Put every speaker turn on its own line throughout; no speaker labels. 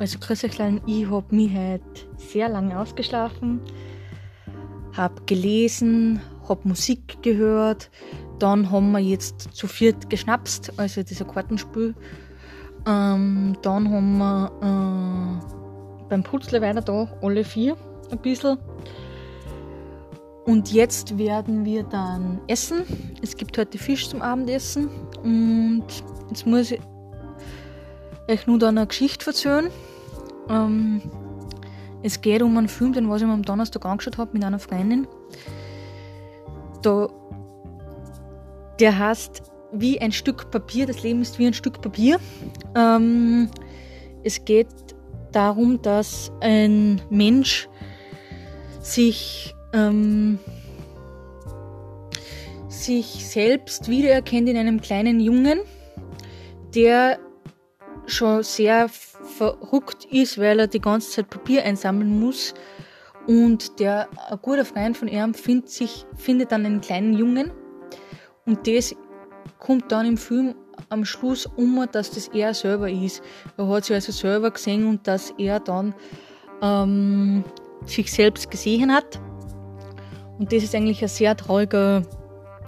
Also grüß euch klein, ich habe mich heute sehr lange ausgeschlafen, habe gelesen, habe Musik gehört, dann haben wir jetzt zu viert geschnapst, also dieser Kartenspiel. Ähm, dann haben wir äh, beim Putzle weiter da, alle vier ein bisschen. Und jetzt werden wir dann essen. Es gibt heute Fisch zum Abendessen. Und jetzt muss ich euch nur dann eine Geschichte erzählen. Ähm, es geht um einen Film, den was ich mir am Donnerstag angeschaut habe mit einer Freundin. Da, der heißt Wie ein Stück Papier. Das Leben ist wie ein Stück Papier. Ähm, es geht darum, dass ein Mensch sich, ähm, sich selbst wiedererkennt in einem kleinen Jungen, der schon sehr verrückt ist, weil er die ganze Zeit Papier einsammeln muss. Und der ein guter Freund von ihm findet, sich, findet dann einen kleinen Jungen. Und das kommt dann im Film am Schluss um, dass das er selber ist. Er hat sich also selber gesehen und dass er dann ähm, sich selbst gesehen hat. Und das ist eigentlich ein sehr trauriger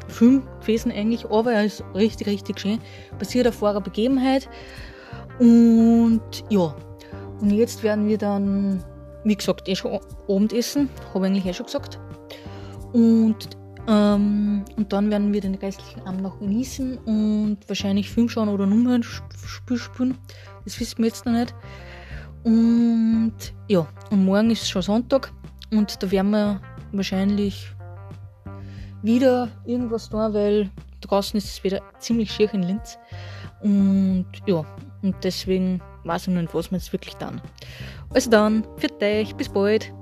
Film gewesen eigentlich, aber er ist richtig, richtig schön. Passiert auf wahrer Begebenheit. Und ja, und jetzt werden wir dann, wie gesagt, eh schon Abendessen, habe ich eigentlich eh schon gesagt. Und, ähm, und dann werden wir den restlichen Abend noch genießen und wahrscheinlich Film schauen oder Nummern spielen. Das wissen wir jetzt noch nicht. Und ja, und morgen ist schon Sonntag und da werden wir wahrscheinlich wieder irgendwas tun, weil draußen ist es wieder ziemlich schier in Linz. Und ja, und deswegen weiß ich nicht, was wir jetzt wirklich dann. Also dann, für euch, bis bald.